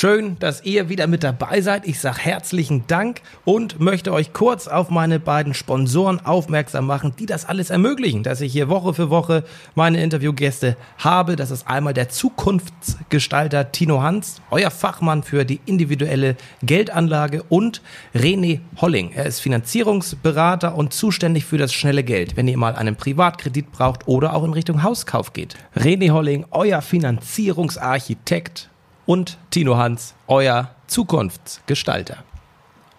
Schön, dass ihr wieder mit dabei seid. Ich sage herzlichen Dank und möchte euch kurz auf meine beiden Sponsoren aufmerksam machen, die das alles ermöglichen, dass ich hier Woche für Woche meine Interviewgäste habe. Das ist einmal der Zukunftsgestalter Tino Hans, euer Fachmann für die individuelle Geldanlage und René Holling. Er ist Finanzierungsberater und zuständig für das schnelle Geld, wenn ihr mal einen Privatkredit braucht oder auch in Richtung Hauskauf geht. René Holling, euer Finanzierungsarchitekt und Tino Hans, euer Zukunftsgestalter.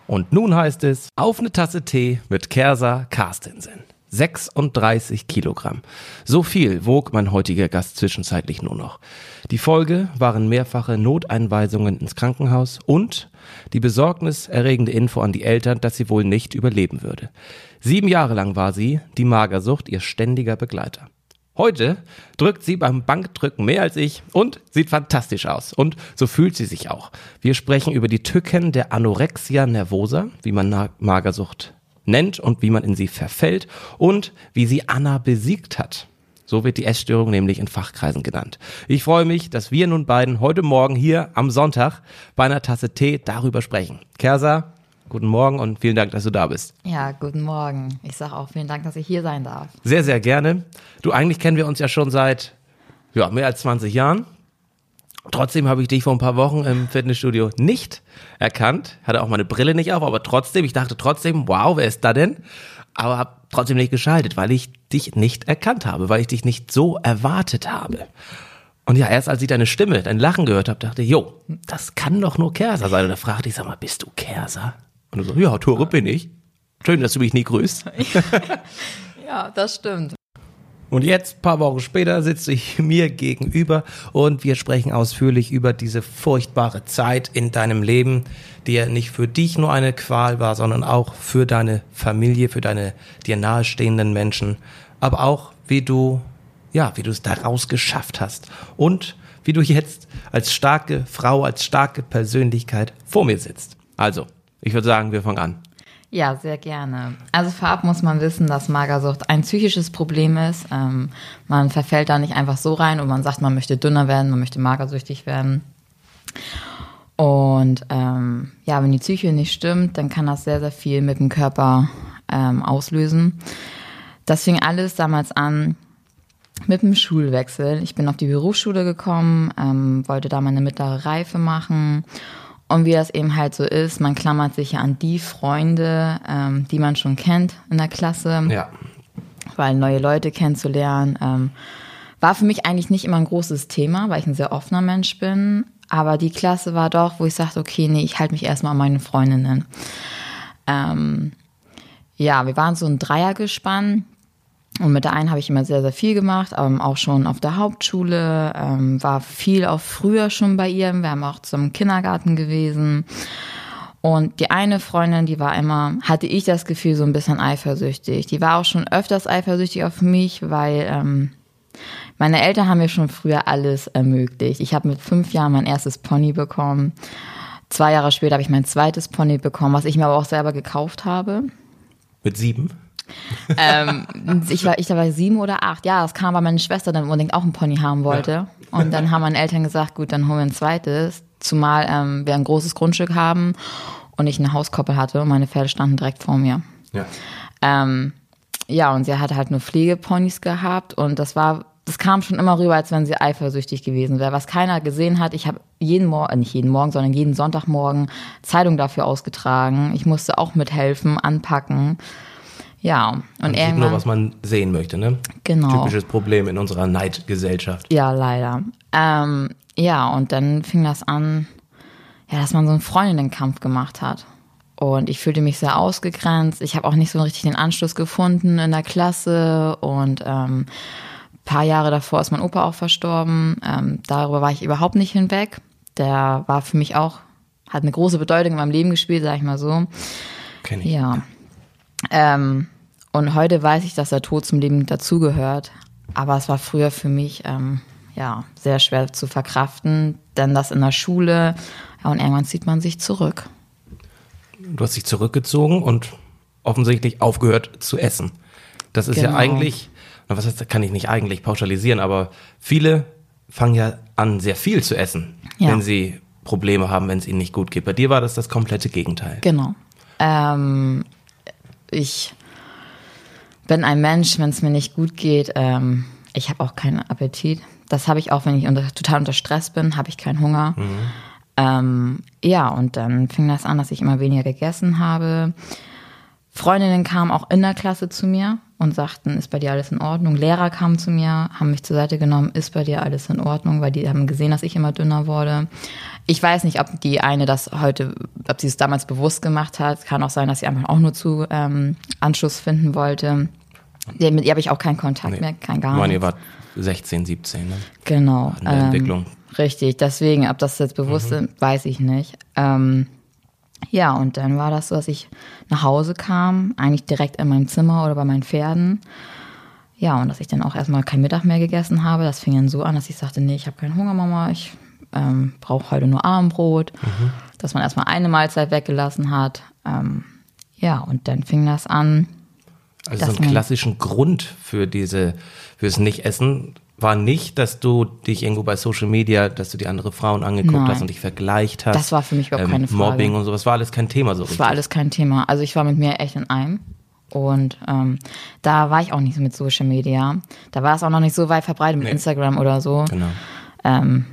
Und nun heißt es, auf eine Tasse Tee mit Kersa Carstensen. 36 Kilogramm. So viel wog mein heutiger Gast zwischenzeitlich nur noch. Die Folge waren mehrfache Noteinweisungen ins Krankenhaus und die besorgniserregende Info an die Eltern, dass sie wohl nicht überleben würde. Sieben Jahre lang war sie, die Magersucht, ihr ständiger Begleiter. Heute drückt sie beim Bankdrücken mehr als ich und sieht fantastisch aus. Und so fühlt sie sich auch. Wir sprechen über die Tücken der Anorexia nervosa, wie man Magersucht nennt und wie man in sie verfällt und wie sie Anna besiegt hat. So wird die Essstörung nämlich in Fachkreisen genannt. Ich freue mich, dass wir nun beiden heute Morgen hier am Sonntag bei einer Tasse Tee darüber sprechen. Kersa, Guten Morgen und vielen Dank, dass du da bist. Ja, guten Morgen. Ich sage auch vielen Dank, dass ich hier sein darf. Sehr, sehr gerne. Du, eigentlich kennen wir uns ja schon seit ja, mehr als 20 Jahren. Trotzdem habe ich dich vor ein paar Wochen im Fitnessstudio nicht erkannt. Hatte auch meine Brille nicht auf, aber trotzdem, ich dachte trotzdem, wow, wer ist da denn? Aber habe trotzdem nicht geschaltet, weil ich dich nicht erkannt habe, weil ich dich nicht so erwartet habe. Und ja, erst als ich deine Stimme, dein Lachen gehört habe, dachte ich, jo, das kann doch nur Kerser sein. Und da fragte ich, sag mal, bist du Kerser? Und so, ja, Tore bin ich. Schön, dass du mich nie grüßt. ja, das stimmt. Und jetzt, paar Wochen später, sitze ich mir gegenüber und wir sprechen ausführlich über diese furchtbare Zeit in deinem Leben, die ja nicht für dich nur eine Qual war, sondern auch für deine Familie, für deine dir nahestehenden Menschen, aber auch wie du, ja, wie du es daraus geschafft hast und wie du jetzt als starke Frau, als starke Persönlichkeit vor mir sitzt. Also, ich würde sagen, wir fangen an. Ja, sehr gerne. Also vorab muss man wissen, dass Magersucht ein psychisches Problem ist. Ähm, man verfällt da nicht einfach so rein und man sagt, man möchte dünner werden, man möchte magersüchtig werden. Und ähm, ja, wenn die Psyche nicht stimmt, dann kann das sehr, sehr viel mit dem Körper ähm, auslösen. Das fing alles damals an mit dem Schulwechsel. Ich bin auf die Berufsschule gekommen, ähm, wollte da meine mittlere Reife machen und wie das eben halt so ist, man klammert sich ja an die Freunde, ähm, die man schon kennt in der Klasse. Ja. Weil neue Leute kennenzulernen, ähm, war für mich eigentlich nicht immer ein großes Thema, weil ich ein sehr offener Mensch bin. Aber die Klasse war doch, wo ich sagte, okay, nee, ich halte mich erstmal an meine Freundinnen. Ähm, ja, wir waren so ein Dreiergespann. Und mit der einen habe ich immer sehr, sehr viel gemacht, ähm, auch schon auf der Hauptschule, ähm, war viel auch früher schon bei ihr. Wir haben auch zum Kindergarten gewesen. Und die eine Freundin, die war immer, hatte ich das Gefühl, so ein bisschen eifersüchtig. Die war auch schon öfters eifersüchtig auf mich, weil ähm, meine Eltern haben mir schon früher alles ermöglicht. Ich habe mit fünf Jahren mein erstes Pony bekommen. Zwei Jahre später habe ich mein zweites Pony bekommen, was ich mir aber auch selber gekauft habe. Mit sieben? Ähm, ich war, ich war sieben oder acht. Ja, das kam, weil meine Schwester dann unbedingt auch ein Pony haben wollte. Ja. Und dann haben meine Eltern gesagt, gut, dann holen wir ein zweites. Zumal ähm, wir ein großes Grundstück haben und ich eine Hauskoppel hatte und meine Pferde standen direkt vor mir. Ja. Ähm, ja, und sie hat halt nur Pflegeponys gehabt und das war, das kam schon immer rüber, als wenn sie eifersüchtig gewesen wäre. Was keiner gesehen hat, ich habe jeden Morgen, äh, nicht jeden Morgen, sondern jeden Sonntagmorgen Zeitung dafür ausgetragen. Ich musste auch mithelfen, anpacken. Ja, und man sieht nur, was man sehen möchte, ne? Genau. Typisches Problem in unserer Neidgesellschaft. Ja, leider. Ähm, ja, und dann fing das an, ja, dass man so einen Freundinnenkampf gemacht hat. Und ich fühlte mich sehr ausgegrenzt. Ich habe auch nicht so richtig den Anschluss gefunden in der Klasse. Und ähm, paar Jahre davor ist mein Opa auch verstorben. Ähm, darüber war ich überhaupt nicht hinweg. Der war für mich auch, hat eine große Bedeutung in meinem Leben gespielt, sag ich mal so. Kenn ich. Ja. Ähm, und heute weiß ich, dass der Tod zum Leben dazugehört. Aber es war früher für mich ähm, ja sehr schwer zu verkraften, denn das in der Schule ja, und irgendwann zieht man sich zurück. du hast dich zurückgezogen und offensichtlich aufgehört zu essen. Das ist Genau. ja eigentlich, na, was heißt, kann ich nicht eigentlich pauschalisieren, aber viele fangen ja an, sehr viel zu essen, Ja. wenn sie Probleme haben, wenn es ihnen nicht gut geht. Bei dir war das das komplette Gegenteil. Genau. Ähm, ich bin ein Mensch, wenn es mir nicht gut geht, ähm, ich habe auch keinen Appetit. Das habe ich auch, wenn ich unter, total unter Stress bin, habe ich keinen Hunger. Ähm, ja, und dann fing das an, dass ich immer weniger gegessen habe. Freundinnen kamen auch in der Klasse zu mir und sagten, ist bei dir alles in Ordnung? Lehrer kamen zu mir, haben mich zur Seite genommen, ist bei dir alles in Ordnung? Weil die haben gesehen, dass ich immer dünner wurde. Ich weiß nicht, ob die eine das heute, ob sie es damals bewusst gemacht hat. Kann auch sein, dass sie einfach auch nur zu ähm, Anschluss finden wollte. Mit ihr habe ich auch keinen Kontakt mehr, kein gar Ich meine, ihr nichts. wart 16, 17, ne? Genau. in der Entwicklung. Richtig, deswegen, ob das jetzt bewusst ist, weiß ich nicht. Ähm, ja, und dann war das so, dass ich nach Hause kam, eigentlich direkt in mein Zimmer oder bei meinen Pferden. Ja, und dass ich dann auch erstmal kein Mittag mehr gegessen habe. Das fing dann so an, dass ich sagte, nee, ich habe keinen Hunger, Mama, ich ähm, brauche heute nur Abendbrot. Dass man erstmal eine Mahlzeit weggelassen hat. Ähm, ja, und dann fing das an. Also so einen klassischen Grund für diese, fürs Nicht-Essen war nicht, dass du dich irgendwo bei Social Media, dass du die andere Frauen angeguckt Nein. hast und dich vergleicht hast. Ähm, Das war für mich überhaupt keine Frage. Mobbing und sowas war alles kein Thema so Das war alles kein Thema. Also ich war mit mir echt in einem. Und ähm, da war ich auch nicht so mit Social Media. Da war es auch noch nicht so weit verbreitet mit Nee. Instagram oder so. Genau. Ähm,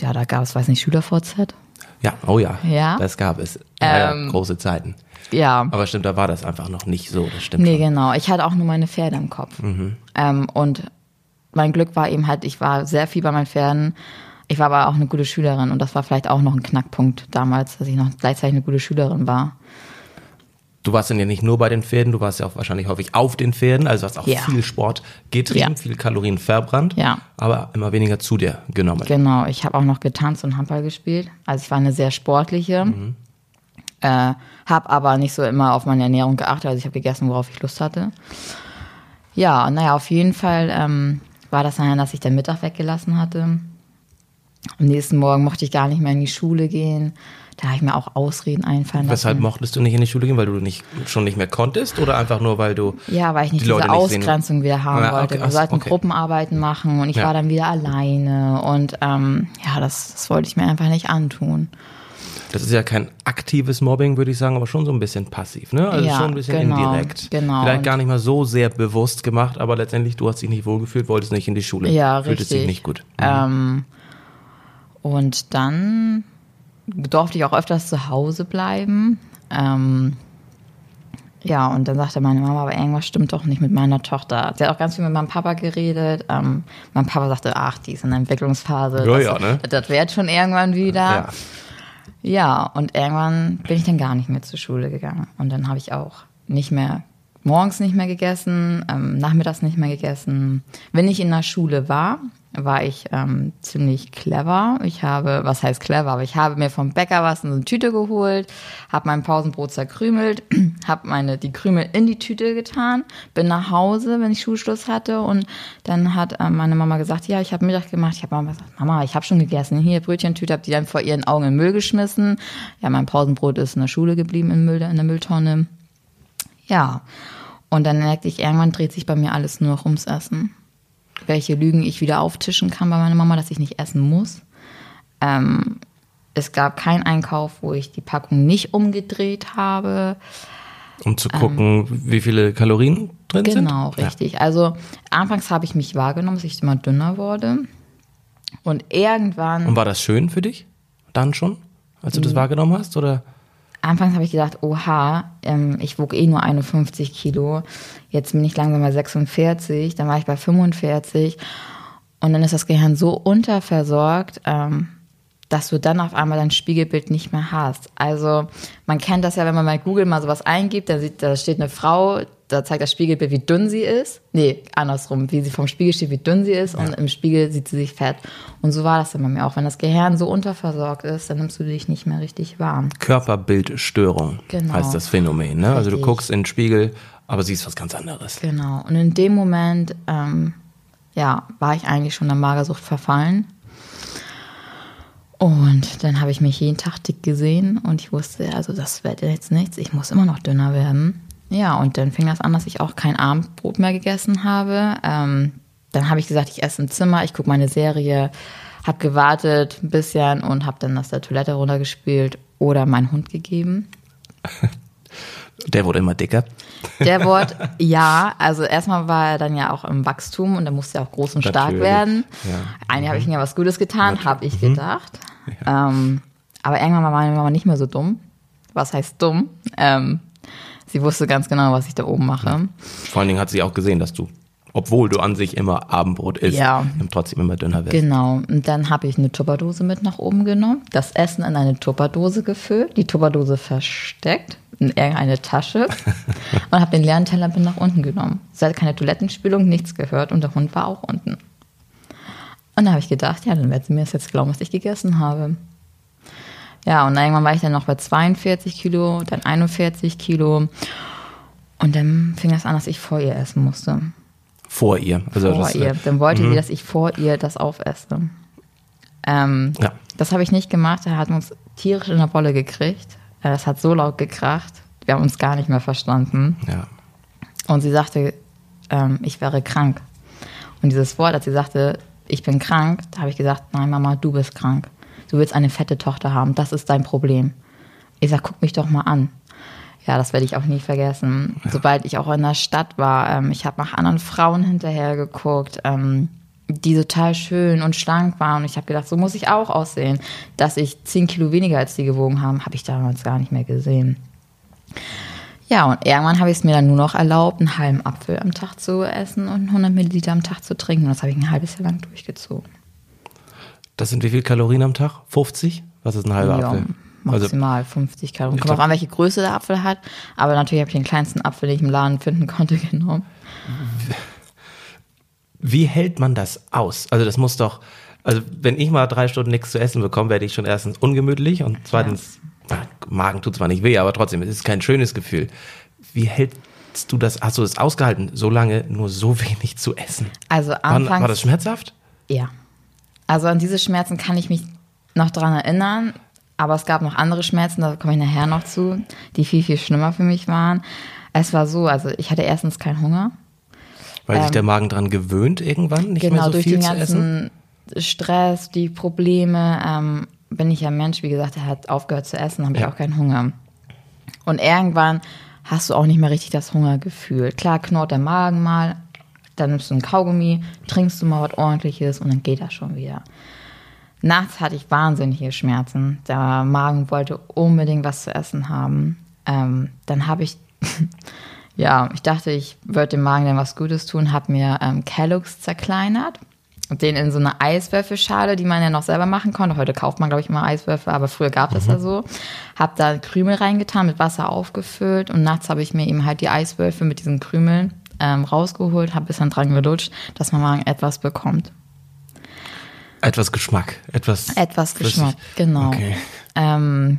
ja, da gab es, weiß nicht, SchülerVZ. Ja, oh ja. Ja? Das gab es. Ähm, ja, große Zeiten. Ja. Aber stimmt, da war das einfach noch nicht so. Das stimmt. Nee, schon. genau. Ich hatte auch nur meine Pferde im Kopf. Mhm. Ähm, und mein Glück war eben halt, ich war sehr viel bei meinen Pferden. Ich war aber auch eine gute Schülerin und das war vielleicht auch noch ein Knackpunkt damals, dass ich noch gleichzeitig eine gute Schülerin war. Du warst dann ja nicht nur bei den Pferden, du warst ja auch wahrscheinlich häufig auf den Pferden, also hast auch Ja. viel Sport getrieben, Ja. viel Kalorien verbrannt, Ja. aber immer weniger zu dir genommen. Genau, ich habe auch noch getanzt und Handball gespielt. Also ich war eine sehr sportliche, äh, habe aber nicht so immer auf meine Ernährung geachtet. Also ich habe gegessen, worauf ich Lust hatte. Ja, naja, auf jeden Fall ähm, war das dann, dass ich den Mittag weggelassen hatte. Am nächsten Morgen mochte ich gar nicht mehr in die Schule gehen. Da habe ich mir auch Ausreden einfallen Weshalb lassen. mochtest du nicht in die Schule gehen, weil du nicht schon nicht mehr konntest oder einfach nur weil du Ja, weil ich nicht die Leute diese nicht sehen- Ausgrenzung wieder haben Ja, okay, wollte. Wir ach sollten okay. Gruppenarbeiten machen und ich Ja. war dann wieder alleine. Und ähm, ja, das, das wollte ich mir einfach nicht antun. Das ist ja kein aktives Mobbing, würde ich sagen, aber schon so ein bisschen passiv, ne? Also Ja, schon ein bisschen genau, indirekt. genau. Vielleicht gar nicht mal so sehr bewusst gemacht, aber letztendlich du hast dich nicht wohlgefühlt, wolltest nicht in die Schule. Ja, Fühltest richtig. dich nicht gut. Ähm, und dann durfte ich auch öfters zu Hause bleiben. Ähm, ja, und dann sagte meine Mama, aber irgendwas stimmt doch nicht mit meiner Tochter. Sie hat auch ganz viel mit meinem Papa geredet. Ähm, mein Papa sagte, ach, die ist in der Entwicklungsphase. Ja, das, ja, ne? das wird schon irgendwann wieder. Ja. Ja, und irgendwann bin ich dann gar nicht mehr zur Schule gegangen. Und dann habe ich auch nicht mehr, morgens nicht mehr gegessen, ähm, nachmittags nicht mehr gegessen. Wenn ich in der Schule war, war ich ähm, ziemlich clever. Ich habe, was heißt clever, aber ich habe mir vom Bäcker was in so eine Tüte geholt, habe mein Pausenbrot zerkrümelt, habe meine die Krümel in die Tüte getan, bin nach Hause, wenn ich Schulschluss hatte und dann hat ähm, meine Mama gesagt, ja, ich habe Mittag gemacht. Ich habe Mama gesagt, Mama, ich habe schon gegessen. Hier Brötchentüte, habe die dann vor ihren Augen in Müll geschmissen. Ja, mein Pausenbrot ist in der Schule geblieben im Müll, in der Mülltonne. Ja, und dann merkte ich, irgendwann dreht sich bei mir alles nur noch ums Essen. Welche Lügen ich wieder auftischen kann bei meiner Mama, dass ich nicht essen muss. Ähm, es gab keinen Einkauf, wo ich die Packung nicht umgedreht habe. Um zu gucken, wie viele Kalorien drin sind. Ähm, Genau, richtig. Also anfangs habe ich mich wahrgenommen, dass ich immer dünner wurde. Und irgendwann, Ja. Und war das schön für dich? Dann schon? Als du das wahrgenommen hast? Oder? Anfangs habe ich gedacht, oha, ähm, ich wog eh nur 51 Kilo. Jetzt bin ich langsam bei 46, dann war ich bei 45. Und dann ist das Gehirn so unterversorgt, ähm, dass du dann auf einmal dein Spiegelbild nicht mehr hast. Also man kennt das ja, wenn man bei Google mal sowas eingibt, da, sieht, da steht eine Frau, da zeigt das Spiegelbild, wie dünn sie ist. Nee, andersrum, wie sie vom Spiegel steht, wie dünn sie ist und im Spiegel sieht sie sich fett. Und so war das dann bei mir auch. Wenn das Gehirn so unterversorgt ist, dann nimmst du dich nicht mehr richtig warm. Körperbildstörung Genau. heißt das Phänomen. Ne? Also du guckst in den Spiegel, aber siehst was ganz anderes. Genau. Und in dem Moment, ähm, ja, war ich eigentlich schon der Magersucht verfallen. Und dann habe ich mich jeden Tag dick gesehen und ich wusste, also das wird jetzt nichts, ich muss immer noch dünner werden. Ja, und dann fing das an, dass ich auch kein Abendbrot mehr gegessen habe. Ähm, dann habe ich gesagt, ich esse im Zimmer, ich gucke meine Serie, habe gewartet ein bisschen und habe dann aus der Toilette runtergespielt oder meinen Hund gegeben. Der wurde immer dicker. Der wurde, ja, also erstmal war er dann ja auch im Wachstum und er musste ja auch groß und stark Natürlich, werden. ja. Eigentlich habe ich ihm ja was Gutes getan, habe ich gedacht. Ähm, aber irgendwann war meine Mama nicht mehr so dumm. Was heißt dumm? Ähm, sie wusste ganz genau, was ich da oben mache. Vor allen Dingen hat sie auch gesehen, dass du, obwohl du an sich immer Abendbrot isst, Ja. trotzdem immer dünner wirst. Genau. Und dann habe ich eine Tupperdose mit nach oben genommen, das Essen in eine Tupperdose gefüllt, die Tupperdose versteckt in irgendeine Tasche und habe den leeren Teller nach unten genommen. Es hat keine Toilettenspülung, nichts gehört und der Hund war auch unten. Und da habe ich gedacht, ja, dann wird sie mir das jetzt glauben, was ich gegessen habe. Ja, und irgendwann war ich dann noch bei 42 Kilo, dann 41 Kilo. Und dann fing es an, dass ich vor ihr essen musste Vor ihr. Also vor das, ihr. äh, Dann wollte sie, dass ich vor ihr das aufesse. Ähm, Ja. Das habe ich nicht gemacht. Er hat uns tierisch in der Wolle gekriegt. Das hat so laut gekracht. Wir haben uns gar nicht mehr verstanden. Ja. Und sie sagte, ähm, ich wäre krank. Und dieses Wort, als sie sagte, ich bin krank, da habe ich gesagt, nein, Mama, du bist krank. Du willst eine fette Tochter haben. Das ist dein Problem. Ich sag, guck mich doch mal an. Ja, das werde ich auch nie vergessen. Sobald ich auch in der Stadt war, ähm, ich habe nach anderen Frauen hinterher geguckt, ähm, die total schön und schlank waren. Und ich habe gedacht, so muss ich auch aussehen. Dass ich 10 Kilo weniger als die gewogen haben, habe ich damals gar nicht mehr gesehen. Ja, und irgendwann habe ich es mir dann nur noch erlaubt, einen halben Apfel am Tag zu essen und 100 Milliliter am Tag zu trinken. Und das habe ich ein halbes Jahr lang durchgezogen. Das sind wie viel Kalorien am Tag? 50? Was ist ein halber Ja, Apfel? Also, maximal 50 Kalorien. Ich Kommt auch an, welche Größe der Apfel hat. Aber natürlich habe ich den kleinsten Apfel, den ich im Laden finden konnte, genommen. Wie hält man das aus? Also das muss doch, also wenn ich mal drei Stunden nichts zu essen bekomme, werde ich schon erstens ungemütlich und zweitens, na, Magen tut zwar nicht weh, aber trotzdem, es ist kein schönes Gefühl. Wie hältst du das, hast du das ausgehalten, so lange nur so wenig zu essen? Also War, anfangs. war das schmerzhaft? Ja. Also an diese Schmerzen kann ich mich noch dran erinnern. Aber es gab noch andere Schmerzen, da komme ich nachher noch zu, die viel, viel schlimmer für mich waren. Es war so, also ich hatte erstens keinen Hunger. Weil sich der Magen dran gewöhnt irgendwann, nicht Ähm, genau, mehr so durch viel den zu essen? ganzen Stress, die Probleme, ähm, bin ich ja ein Mensch, wie gesagt, der hat aufgehört zu essen, habe Ja. ich auch keinen Hunger. Und irgendwann hast du auch nicht mehr richtig das Hungergefühl. Klar knurrt der Magen mal, dann nimmst du einen Kaugummi, trinkst du mal was ordentliches und dann geht das schon wieder. Nachts hatte ich wahnsinnige Schmerzen. Der Magen wollte unbedingt was zu essen haben. Ähm, dann habe ich, ja, ich dachte, ich würde dem Magen dann was Gutes tun, habe mir ähm, Kellogg's zerkleinert. Und den in so eine Eiswürfelschale, die man ja noch selber machen konnte. Heute kauft man, glaube ich, immer Eiswürfel, aber früher gab es ja so. Hab da Krümel reingetan, mit Wasser aufgefüllt und nachts habe ich mir eben halt die Eiswürfel mit diesen Krümeln ähm, rausgeholt, habe bisschen dran gelutscht, dass mein Magen etwas bekommt. Etwas Geschmack, etwas. Etwas. Geschmack, genau. Okay. Ähm,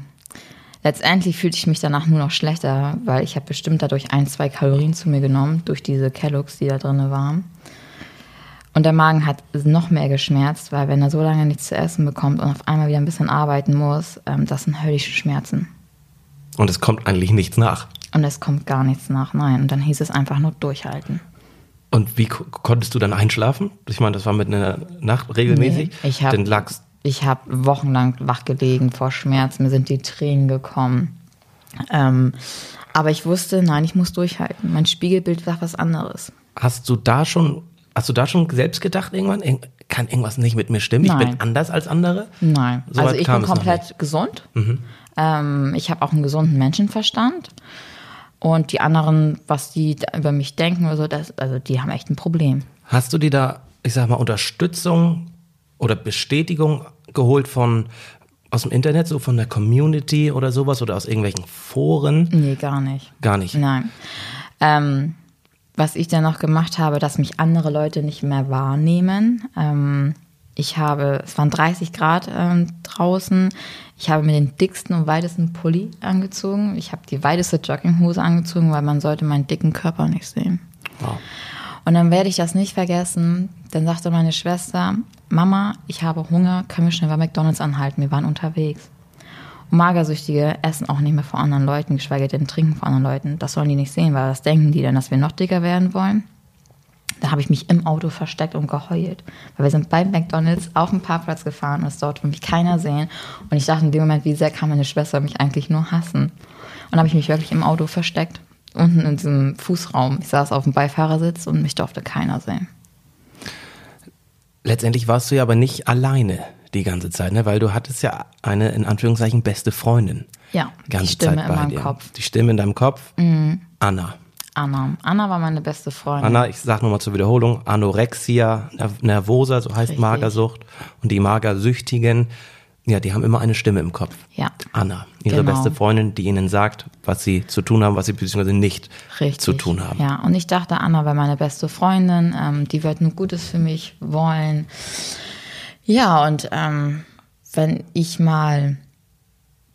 letztendlich fühlte ich mich danach nur noch schlechter, weil ich habe bestimmt dadurch ein, zwei Kalorien zu mir genommen, durch diese Kelloggs, die da drin waren. Und der Magen hat noch mehr geschmerzt, weil wenn er so lange nichts zu essen bekommt und auf einmal wieder ein bisschen arbeiten muss, ähm, das sind höllische Schmerzen. Und es kommt eigentlich nichts nach. Und es kommt gar nichts nach, nein. Und dann hieß es einfach nur durchhalten. Und wie ko- konntest du dann einschlafen? Ich meine, das war mit einer Nacht regelmäßig. Nee, ich hab- Dann lagst Ich habe wochenlang wach gelegen vor Schmerz, mir sind die Tränen gekommen. Ähm, aber ich wusste, nein, ich muss durchhalten. Mein Spiegelbild sagt was anderes. Hast du da schon, hast du da schon selbst gedacht irgendwann, irg- kann irgendwas nicht mit mir stimmen? Ich Nein. bin anders als andere? Nein, So also ich bin komplett gesund. Ähm, ich habe auch einen gesunden Menschenverstand. Und die anderen, was die über mich denken oder so, das, also die haben echt ein Problem. Hast du dir da, ich sag mal, Unterstützung oder Bestätigung geholt von aus dem Internet, so von der Community oder sowas oder aus irgendwelchen Foren? Nee, gar nicht. Gar nicht. Nein. Ähm, was ich dann noch gemacht habe, dass mich andere Leute nicht mehr wahrnehmen. Ähm, ich habe, es waren 30 Grad ähm, draußen. Ich habe mir den dicksten und weitesten Pulli angezogen. Ich habe die weiteste Jogginghose angezogen, weil man sollte meinen dicken Körper nicht sehen. Wow. Und dann werde ich das nicht vergessen. Dann sagte meine Schwester, Mama, ich habe Hunger, können wir schnell bei McDonalds anhalten? Wir waren unterwegs. Und Magersüchtige essen auch nicht mehr vor anderen Leuten, geschweige denn trinken vor anderen Leuten. Das sollen die nicht sehen, weil was denken die denn, dass wir noch dicker werden wollen? Da habe ich mich im Auto versteckt und geheult. Weil wir sind bei McDonalds auf dem Parkplatz gefahren und es dort mich keiner sehen. Und ich dachte in dem Moment, wie sehr kann meine Schwester mich eigentlich nur hassen? Und habe ich mich wirklich im Auto versteckt, unten in diesem Fußraum. Ich saß auf dem Beifahrersitz und mich durfte keiner sehen. Letztendlich warst du ja aber nicht alleine die ganze Zeit, ne? weil du hattest ja eine, in Anführungszeichen, beste Freundin. Ja, die Stimme Zeit in meinem dir. Kopf. Die Stimme in deinem Kopf, Anna. Anna. Anna war meine beste Freundin. Anna, ich sag nochmal zur Wiederholung, Anorexia ner- nervosa, so heißt Richtig. Magersucht. Und die Magersüchtigen, ja, die haben immer eine Stimme im Kopf. Ja. Anna, ihre Genau. beste Freundin, die ihnen sagt, was sie zu tun haben, was sie beziehungsweise nicht Richtig. zu tun haben. Ja, und ich dachte, Anna wäre meine beste Freundin, ähm, die wird nur Gutes für mich wollen. Ja, und ähm, wenn ich mal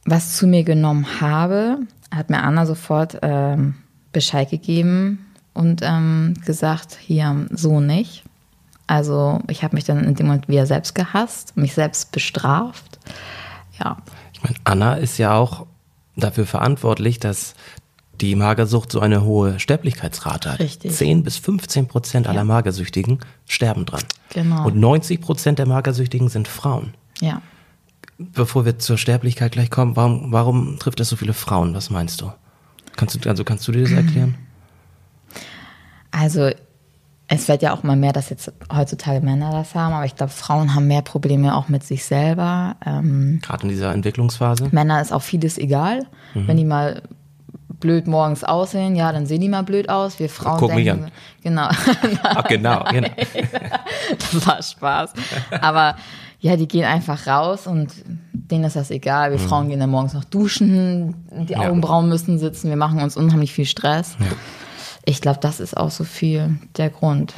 was zu mir genommen habe, hat mir Anna sofort ähm, Bescheid gegeben und ähm, gesagt, hier so nicht. Also ich habe mich dann in dem Moment wieder selbst gehasst, mich selbst bestraft. Ja, Ich meine, Anna ist ja auch dafür verantwortlich, dass die Magersucht so eine hohe Sterblichkeitsrate hat. Richtig. 10 bis 15 Prozent aller Magersüchtigen sterben dran. Genau. Und 90 Prozent der Magersüchtigen sind Frauen. ja. Bevor wir zur Sterblichkeit gleich kommen, warum, warum trifft das so viele Frauen? Was meinst du? Kannst du, also kannst du dir das erklären? Also es wird ja auch mal mehr, dass jetzt heutzutage Männer das haben, aber ich glaube, Frauen haben mehr Probleme auch mit sich selber. Ähm, Gerade in dieser Entwicklungsphase? Männer ist auch vieles egal. Mhm. Wenn die mal blöd morgens aussehen, ja, dann sehen die mal blöd aus. Wir Frauen Guck mich denken, an. genau, Ach, genau, genau. das war Spaß. Aber ja, die gehen einfach raus und denen ist das egal. Wir Frauen gehen dann morgens noch duschen, die Mhm. Ja. Augenbrauen müssen sitzen, wir machen uns unheimlich viel Stress. Ich glaube, das ist auch so viel der Grund.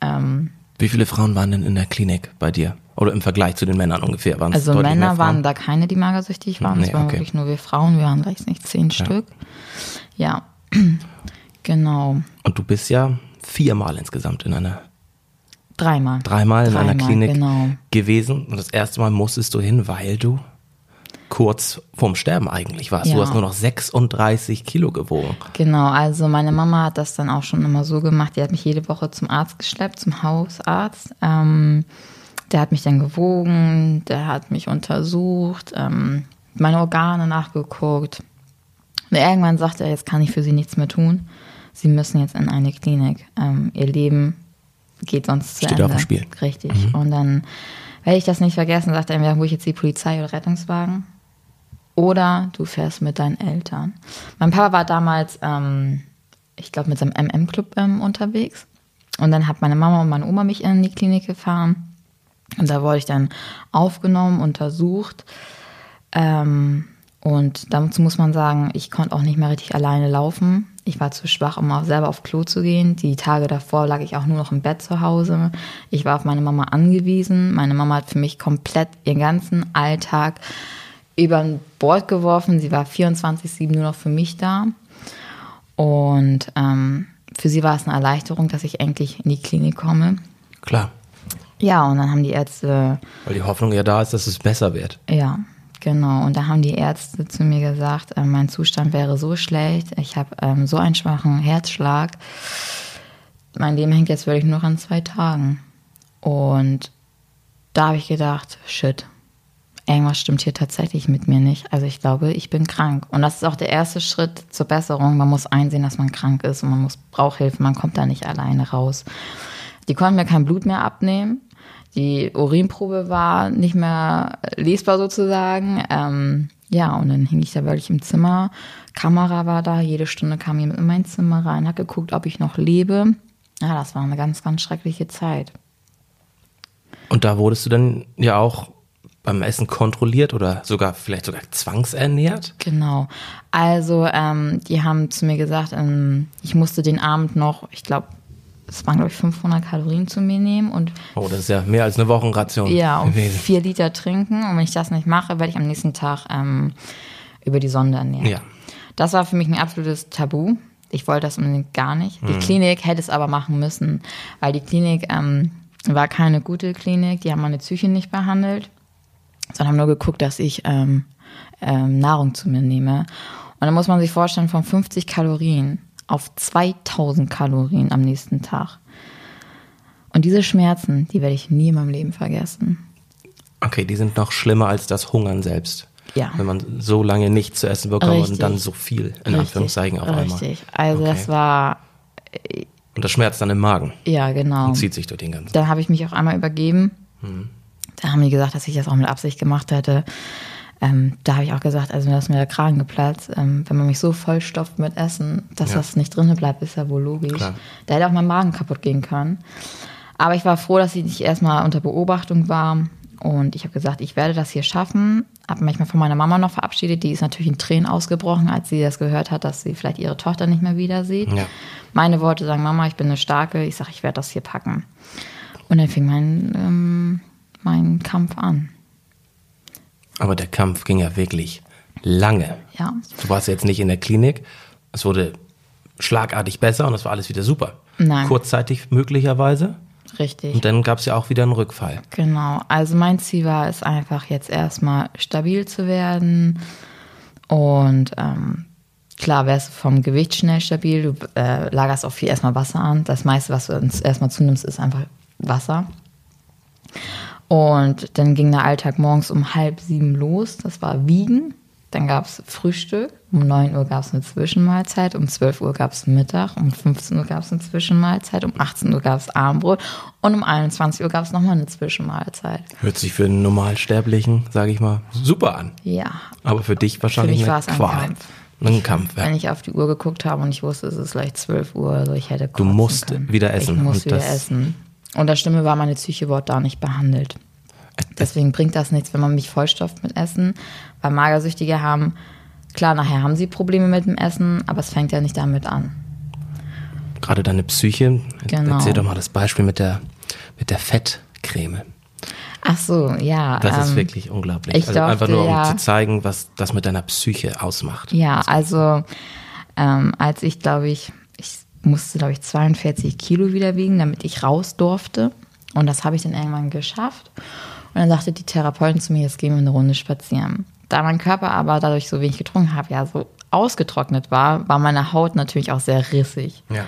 Ähm, Wie viele Frauen waren denn in der Klinik bei dir? Oder im Vergleich zu den Männern ungefähr? Waren's also Männer waren da keine, die magersüchtig waren. Nee, Es waren okay. wirklich nur wir Frauen. Wir waren weiß nicht zehn Stück. Ja, genau. Und du bist ja viermal insgesamt in einer, Dreimal. dreimal in einer Dreimal, Klinik Genau. gewesen. Und das erste Mal musstest du hin, weil du kurz vorm Sterben eigentlich warst. Du Ja. hast nur noch 36 Kilo gewogen. Genau, also meine Mama hat das dann auch schon immer so gemacht. Die hat mich jede Woche zum Arzt geschleppt, zum Hausarzt. Ähm, der hat mich dann gewogen, der hat mich untersucht, ähm, meine Organe nachgeguckt. Und irgendwann sagte er, jetzt kann ich für sie nichts mehr tun. Sie müssen jetzt in eine Klinik. Ähm, ihr Leben geht sonst zu Steht Ende. auf dem Spiel. Richtig. Und dann werde ich das nicht vergessen, sagt er, hole ich jetzt die Polizei oder Rettungswagen oder du fährst mit deinen Eltern. Mein Papa war damals, ähm, ich glaube, mit seinem MM-Club ähm, unterwegs. Und dann hat meine Mama und meine Oma mich in die Klinik gefahren. Und da wurde ich dann aufgenommen, untersucht. Ähm, und dazu muss man sagen, ich konnte auch nicht mehr richtig alleine laufen. Ich war zu schwach, um auch selber auf Klo zu gehen. Die Tage davor lag ich auch nur noch im Bett zu Hause. Ich war auf meine Mama angewiesen. Meine Mama hat für mich komplett ihren ganzen Alltag über ein Bord geworfen. Sie war 24-7 nur noch für mich da. Und ähm, für sie war es eine Erleichterung, dass ich endlich in die Klinik komme. Klar. Ja, und dann haben die Ärzte Weil die Hoffnung ja da ist, dass es besser wird. Ja, genau. Und da haben die Ärzte zu mir gesagt, äh, mein Zustand wäre so schlecht, ich habe ähm, so einen schwachen Herzschlag. Mein Leben hängt jetzt wirklich nur noch an zwei Tagen. Und da habe ich gedacht, shit, irgendwas stimmt hier tatsächlich mit mir nicht. Also ich glaube, ich bin krank. Und das ist auch der erste Schritt zur Besserung. Man muss einsehen, dass man krank ist und man muss braucht Hilfe. Man kommt da nicht alleine raus. Die konnten mir kein Blut mehr abnehmen. Die Urinprobe war nicht mehr lesbar sozusagen. Ähm, ja, und dann hing ich da wirklich im Zimmer. Kamera war da. Jede Stunde kam jemand in mein Zimmer rein, hat geguckt, ob ich noch lebe. Ja, das war eine ganz, ganz schreckliche Zeit. Und da wurdest du dann ja auch beim Essen kontrolliert oder sogar vielleicht sogar zwangsernährt? Genau. Also, ähm, die haben zu mir gesagt, ähm, ich musste den Abend noch, ich glaube, es waren, glaube ich, 500 Kalorien zu mir nehmen und Oh, das ist ja mehr als eine Wochenration ja, und gewesen. vier Liter trinken. Und wenn ich das nicht mache, werde ich am nächsten Tag ähm, über die Sonde ernähren. Ja. Das war für mich ein absolutes Tabu. Ich wollte das unbedingt gar nicht. Die Klinik hätte es aber machen müssen, weil die Klinik ähm, war keine gute Klinik. Die haben meine Psyche nicht behandelt, sondern haben nur geguckt, dass ich ähm, ähm, Nahrung zu mir nehme. Und dann muss man sich vorstellen, von 50 Kalorien auf 2000 Kalorien am nächsten Tag. Und diese Schmerzen, die werde ich nie in meinem Leben vergessen. Okay, die sind noch schlimmer als das Hungern selbst. Ja. Wenn man so lange nichts zu essen bekommt Richtig. und dann so viel, in Anführungszeichen, auf einmal. Richtig. Also Okay. das war, Und das schmerzt dann im Magen ja genau. und zieht sich durch den ganzen. Dann habe ich mich auch einmal übergeben. Da haben die gesagt, dass ich das auch mit Absicht gemacht hätte. Ähm, da habe ich auch gesagt, also da ist mir der Kragen geplatzt. Ähm, wenn man mich so vollstopft mit Essen, dass Ja. das nicht drinne bleibt, ist ja wohl logisch. Klar. Da hätte auch mein Magen kaputt gehen können. Aber ich war froh, dass ich nicht erstmal unter Beobachtung war. Und ich habe gesagt, ich werde das hier schaffen. Habe mich mal von meiner Mama noch verabschiedet. Die ist natürlich in Tränen ausgebrochen, als sie das gehört hat, dass sie vielleicht ihre Tochter nicht mehr wieder sieht. Ja. Meine Worte sagen, Mama, ich bin eine Starke. Ich sage, ich werde das hier packen. Und dann fing mein, ähm, mein Kampf an. Aber der Kampf ging ja wirklich lange. Ja. Du warst jetzt nicht in der Klinik. Es wurde schlagartig besser und es war alles wieder super. Nein. Kurzzeitig möglicherweise. Richtig. Und dann gab es ja auch wieder einen Rückfall. Genau. Also mein Ziel war es einfach jetzt erstmal stabil zu werden. Und ähm, klar wärst du vom Gewicht schnell stabil. Du äh, lagerst auch viel erstmal Wasser an. Das meiste, was du uns erstmal zunimmst, ist einfach Wasser. Und dann ging der Alltag morgens um halb sieben los. Das war Wiegen. Dann gab es Frühstück. Um 9 Uhr gab es eine Zwischenmahlzeit. Um 12 Uhr gab es Mittag. Um 15 Uhr gab es eine Zwischenmahlzeit. Um 18 Uhr gab es Abendbrot. Und um 21 Uhr gab es nochmal eine Zwischenmahlzeit. Hört sich für einen Normalsterblichen, sage ich mal, super an. Ja. Aber für dich wahrscheinlich mich war es ein Qual. Kampf. Ein Kampf, ja. Wenn ich auf die Uhr geguckt habe und ich wusste, es ist gleich 12 Uhr, also ich hätte Du musst können. wieder essen. Ich muss wieder essen. Und das Stimme war, meine Psyche wurde da nicht behandelt. Deswegen bringt das nichts, wenn man mich vollstopft mit Essen. Weil Magersüchtige haben, klar, nachher haben sie Probleme mit dem Essen, aber es fängt ja nicht damit an. Gerade deine Psyche. Genau. Erzähl doch mal das Beispiel mit der, mit der Fettcreme. Ach so, ja. Das ist ähm, wirklich unglaublich. ich also einfach dachte, nur, um ja- zu zeigen, was das mit deiner Psyche ausmacht. Ja, also ähm, als ich, glaube ich musste, glaube ich, 42 Kilo wieder wiegen, damit ich raus durfte. Und das habe ich dann irgendwann geschafft. Und dann sagte die Therapeutin zu mir, jetzt gehen wir eine Runde spazieren. Da mein Körper aber dadurch so wenig getrunken habe, ja so ausgetrocknet war, war meine Haut natürlich auch sehr rissig. Ja.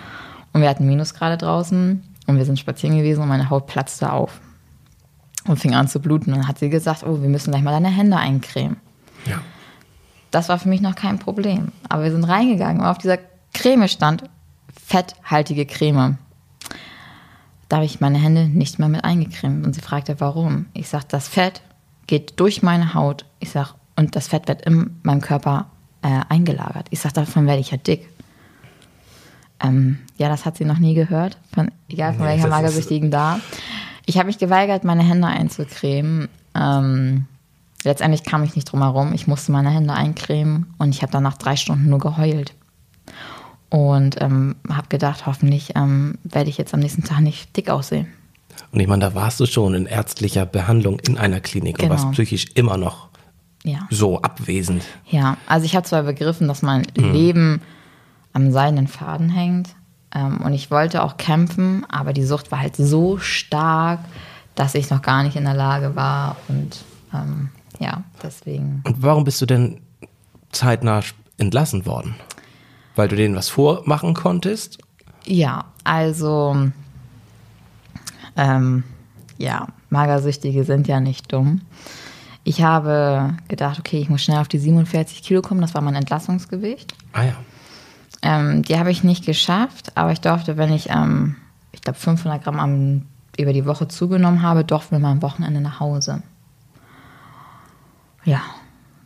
Und wir hatten Minusgrade draußen und wir sind spazieren gewesen und meine Haut platzte auf und fing an zu bluten. Und dann hat sie gesagt, oh, wir müssen gleich mal deine Hände eincremen. Ja. Das war für mich noch kein Problem. Aber wir sind reingegangen und auf dieser Creme stand fetthaltige Creme. Da habe ich meine Hände nicht mehr mit eingecremt. Und sie fragte, warum. Ich sage, das Fett geht durch meine Haut. Ich sage, und das Fett wird in meinem Körper äh, eingelagert. Ich sage, davon werde ich ja dick. Ähm, ja, das hat sie noch nie gehört. Von, egal von Nee, welcher Magersüchtigen da. Ich habe mich geweigert, meine Hände einzucremen. Ähm, letztendlich kam ich nicht drum herum. Ich musste meine Hände eincremen und ich habe dann nach drei Stunden nur geheult. Und ähm, habe gedacht, hoffentlich ähm, werde ich jetzt am nächsten Tag nicht dick aussehen. Und ich meine, da warst du schon in ärztlicher Behandlung in einer Klinik und warst Genau. psychisch immer noch Ja. so abwesend. Ja, also ich habe zwar begriffen, dass mein Leben am seidenen Faden hängt ähm, und ich wollte auch kämpfen, aber die Sucht war halt so stark, dass ich noch gar nicht in der Lage war und ähm, ja, deswegen. Und warum bist du denn zeitnah entlassen worden? Weil du denen was vormachen konntest? Ja, also ähm, ja, Magersüchtige sind ja nicht dumm. Ich habe gedacht, okay, ich muss schnell auf die 47 Kilo kommen, das war mein Entlassungsgewicht. Ah ja. Ähm, die habe ich nicht geschafft, aber ich durfte, wenn ich, ähm, ich glaube, 500 Gramm am, über die Woche zugenommen habe, durften wir mal am Wochenende nach Hause. Ja,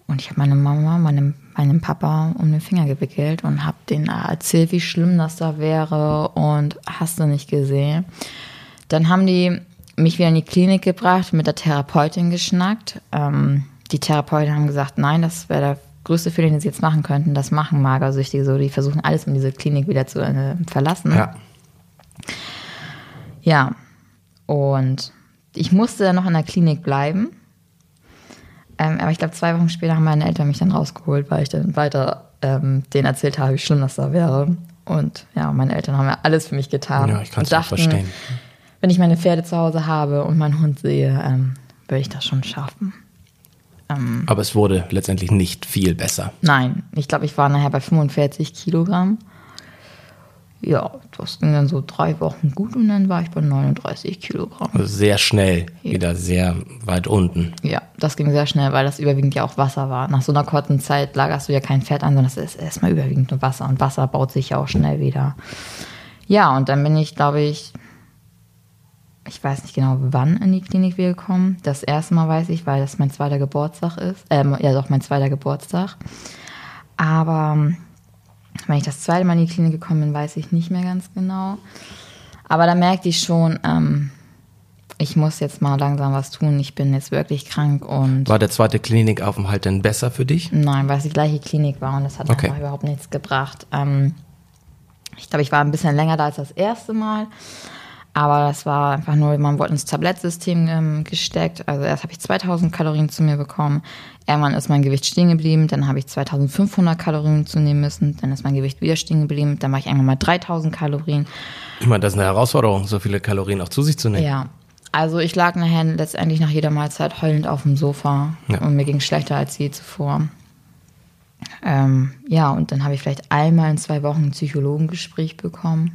und ich habe meine Mama, meinem, meinem Papa um den Finger gewickelt und habe denen erzählt, wie schlimm das da wäre und hast du nicht gesehen. Dann haben die mich wieder in die Klinik gebracht, mit der Therapeutin geschnackt. Ähm, die Therapeuten haben gesagt, nein, das wäre der größte Fehler, den sie jetzt machen könnten. Das machen Magersüchtige so. Die versuchen alles, um diese Klinik wieder zu äh, verlassen. Ja. Ja. Und ich musste dann noch in der Klinik bleiben. Ähm, aber ich glaube, zwei Wochen später haben meine Eltern mich dann rausgeholt, weil ich dann weiter ähm, denen erzählt habe, wie schlimm das da wäre. Und ja, meine Eltern haben ja alles für mich getan. Ja, ich kann es verstehen. Wenn ich meine Pferde zu Hause habe und meinen Hund sehe, ähm, würde ich das schon schaffen. Aber es wurde letztendlich nicht viel besser. Nein, ich glaube, ich war nachher bei 45 Kilogramm. Ja, das ging dann so drei Wochen gut und dann war ich bei 39 Kilogramm. Also sehr schnell, wieder sehr weit unten. Ja, das ging sehr schnell, weil das überwiegend ja auch Wasser war. Nach so einer kurzen Zeit lagerst du ja kein Fett an, sondern es ist erstmal überwiegend nur Wasser und Wasser baut sich ja auch schnell wieder. Ja, und dann bin ich, glaube ich, ich weiß nicht genau, wann in die Klinik wir gekommen. Das erste Mal weiß ich, weil das mein zweiter Geburtstag ist. Ähm, ja, doch, mein zweiter Geburtstag. Aber wenn ich das zweite Mal in die Klinik gekommen bin, weiß ich nicht mehr ganz genau. Aber da merkte ich schon, ähm, ich muss jetzt mal langsam was tun. Ich bin jetzt wirklich krank und War der zweite Klinikaufenthalt denn besser für dich? nein, weil es die gleiche Klinik war und das hat Okay. einfach überhaupt nichts gebracht. Ähm, ich glaube, ich war ein bisschen länger da als das erste Mal. Aber das war einfach nur, man wurde ins Tablettsystem ähm, gesteckt. Also erst habe ich 2000 Kalorien zu mir bekommen. Irgendwann ist mein Gewicht stehen geblieben. Dann habe ich 2500 Kalorien zunehmen müssen. Dann ist mein Gewicht wieder stehen geblieben. Dann war ich irgendwann mal 3000 Kalorien. Ich meine, das ist eine Herausforderung, so viele Kalorien auch zu sich zu nehmen. Ja. Also ich lag nachher letztendlich nach jeder Mahlzeit heulend auf dem Sofa Ja. und mir ging schlechter als je zuvor. Ähm, ja, und dann habe ich vielleicht einmal in zwei Wochen ein Psychologengespräch bekommen.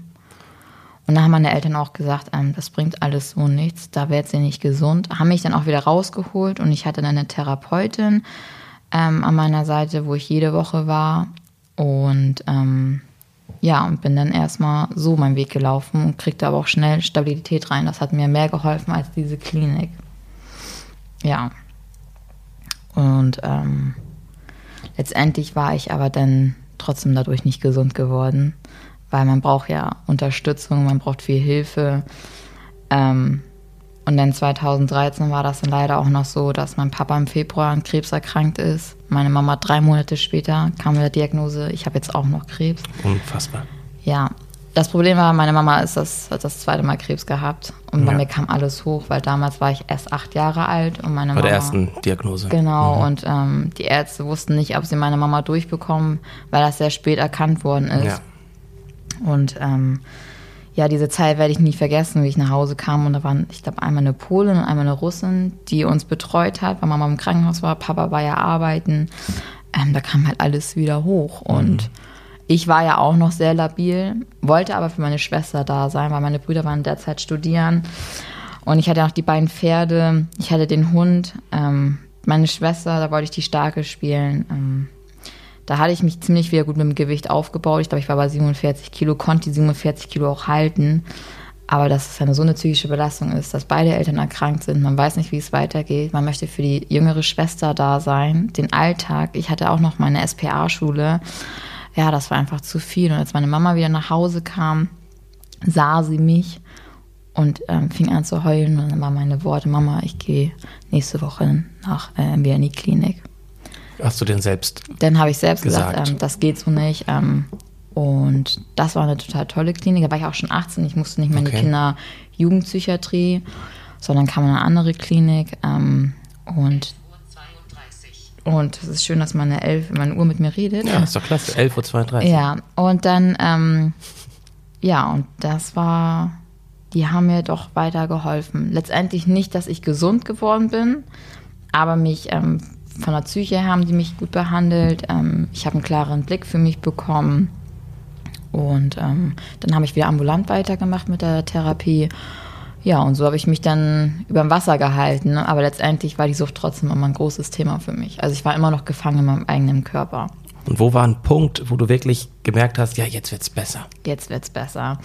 Und da haben meine Eltern auch gesagt, ähm, das bringt alles so nichts, da wird sie nicht gesund. Haben mich dann auch wieder rausgeholt und ich hatte dann eine Therapeutin ähm, an meiner Seite, wo ich jede Woche war. Und ähm, ja, und bin dann erstmal so meinen Weg gelaufen und kriegte aber auch schnell Stabilität rein. Das hat mir mehr geholfen als diese Klinik. Ja. Und ähm, letztendlich war ich aber dann trotzdem dadurch nicht gesund geworden, weil man braucht ja Unterstützung, man braucht viel Hilfe. Ähm, und dann 2013 war das dann leider auch noch so, dass mein Papa im Februar an Krebs erkrankt ist. Meine Mama drei Monate später kam mit der Diagnose, ich habe jetzt auch noch Krebs. Unfassbar. Ja, das Problem war, meine Mama ist das, hat das zweite Mal Krebs gehabt und bei Ja. mir kam alles hoch, weil damals war ich erst acht Jahre alt und meine Bei Mama. der ersten Diagnose. Genau, und ähm, die Ärzte wussten nicht, ob sie meine Mama durchbekommen, weil das sehr spät erkannt worden ist. Ja. Und ähm, ja, diese Zeit werde ich nie vergessen, wie ich nach Hause kam und da waren, ich glaube, einmal eine Polin und einmal eine Russin, die uns betreut hat, weil Mama im Krankenhaus war, Papa war ja arbeiten. Ähm, da kam halt alles wieder hoch und ich war ja auch noch sehr labil, wollte aber für meine Schwester da sein, weil meine Brüder waren derzeit studieren und ich hatte auch die beiden Pferde, ich hatte den Hund, ähm, meine Schwester, da wollte ich die Starke spielen. Ähm, da hatte ich mich ziemlich wieder gut mit dem Gewicht aufgebaut. Ich glaube, ich war bei 47 Kilo, konnte die 47 Kilo auch halten. Aber dass es eine so eine psychische Belastung ist, dass beide Eltern erkrankt sind, man weiß nicht, wie es weitergeht. Man möchte für die jüngere Schwester da sein, den Alltag. Ich hatte auch noch meine SPA-Schule. Ja, das war einfach zu viel. Und als meine Mama wieder nach Hause kam, sah sie mich und ähm, fing an zu heulen. Und dann waren meine Worte, Mama, ich gehe nächste Woche nach äh, in die Klinik. Hast du denn selbst Dann habe ich selbst gesagt, Gesagt. ähm, das geht so nicht. Ähm, und das war eine total tolle Klinik. Da war ich auch schon 18. Ich musste nicht mehr in die Okay. Kinder-Jugendpsychiatrie, sondern kam in eine andere Klinik. Ähm, und, und es ist schön, dass meine, Elf, meine Uhr mit mir redet. Ja, ist doch klasse. 11.32 Uhr. Ja, und dann, ähm, ja, und das war, die haben mir doch weitergeholfen. Letztendlich nicht, dass ich gesund geworden bin, aber mich ähm, von der Psyche haben die mich gut behandelt. Ähm, ich habe einen klaren Blick für mich bekommen. Und ähm, dann habe ich wieder ambulant weitergemacht mit der Therapie. Ja, und so habe ich mich dann über dem Wasser gehalten. Aber letztendlich war die Sucht trotzdem immer ein großes Thema für mich. Also ich war immer noch gefangen in meinem eigenen Körper. Und wo war ein Punkt, wo du wirklich gemerkt hast, ja, jetzt wird's besser? Jetzt wird's besser.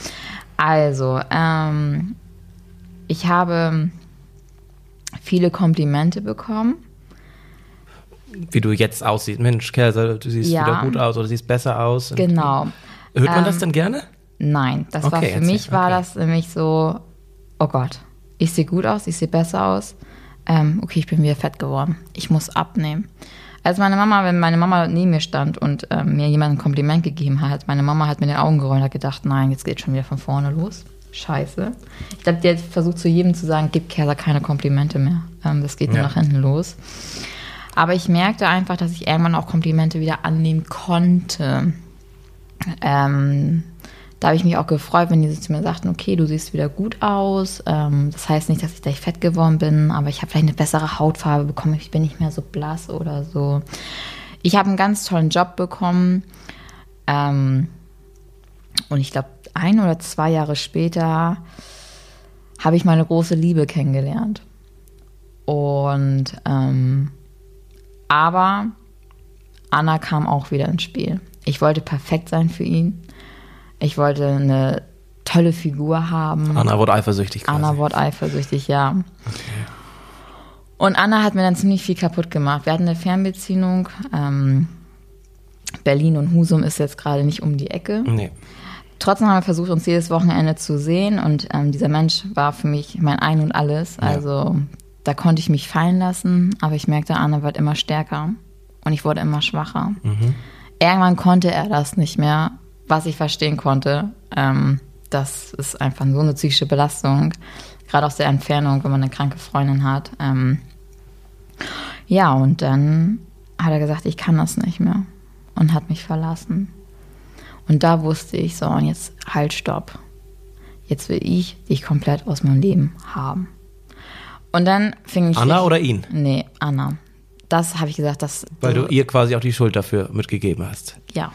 Also, ähm, ich habe viele Komplimente bekommen. Wie du jetzt aussiehst. Mensch, Kerl, du siehst Ja. wieder gut aus oder siehst besser aus. Genau. Hört man Ähm, das denn gerne? Nein, das war Okay, für erzähl, mich war okay. das nämlich so, oh Gott, ich sehe gut aus, ich sehe besser aus. Ähm, okay, ich bin wieder fett geworden. Ich muss abnehmen. Als meine Mama, wenn meine Mama neben mir stand und ähm, mir jemand ein Kompliment gegeben hat, meine Mama hat mit den Augen gerollt und hat gedacht, nein, jetzt geht schon wieder von vorne los. Scheiße. Ich glaube, die hat versucht zu jedem zu sagen, gib Kerser keine Komplimente mehr. Ähm, das geht nur Ja. nach hinten los. Aber ich merkte einfach, dass ich irgendwann auch Komplimente wieder annehmen konnte. Ähm, da habe ich mich auch gefreut, wenn die zu mir sagten, okay, du siehst wieder gut aus. Ähm, das heißt nicht, dass ich gleich fett geworden bin, aber ich habe vielleicht eine bessere Hautfarbe bekommen. Ich bin nicht mehr so blass oder so. Ich habe einen ganz tollen Job bekommen. Ähm, und ich glaube, ein oder zwei Jahre später habe ich meine große Liebe kennengelernt. Und ähm, aber Anna kam auch wieder ins Spiel. Ich wollte perfekt sein für ihn. Ich wollte eine tolle Figur haben. Anna wurde eifersüchtig. Quasi. Anna wurde eifersüchtig, ja. Okay. Und Anna hat mir dann ziemlich viel kaputt gemacht. Wir hatten eine Fernbeziehung. Ähm, Berlin und Husum ist jetzt gerade nicht um die Ecke. Nee. Trotzdem haben wir versucht, uns jedes Wochenende zu sehen und ähm, dieser Mensch war für mich mein Ein und Alles. Also ja. Da konnte ich mich fallen lassen, aber ich merkte, Anna wird immer stärker und ich wurde immer schwacher. Mhm. Irgendwann konnte er das nicht mehr, was ich verstehen konnte. Ähm, das ist einfach so eine psychische Belastung, gerade aus der Entfernung, wenn man eine kranke Freundin hat. Ähm, ja, und dann hat er gesagt, ich kann das nicht mehr und hat mich verlassen. Und da wusste ich so, und jetzt halt, stopp. Jetzt will ich dich komplett aus meinem Leben haben. Und dann fing ich. Anna oder ihn? Nee, Anna. Das habe ich gesagt, dass. Weil du ihr quasi auch die Schuld dafür mitgegeben hast. Ja.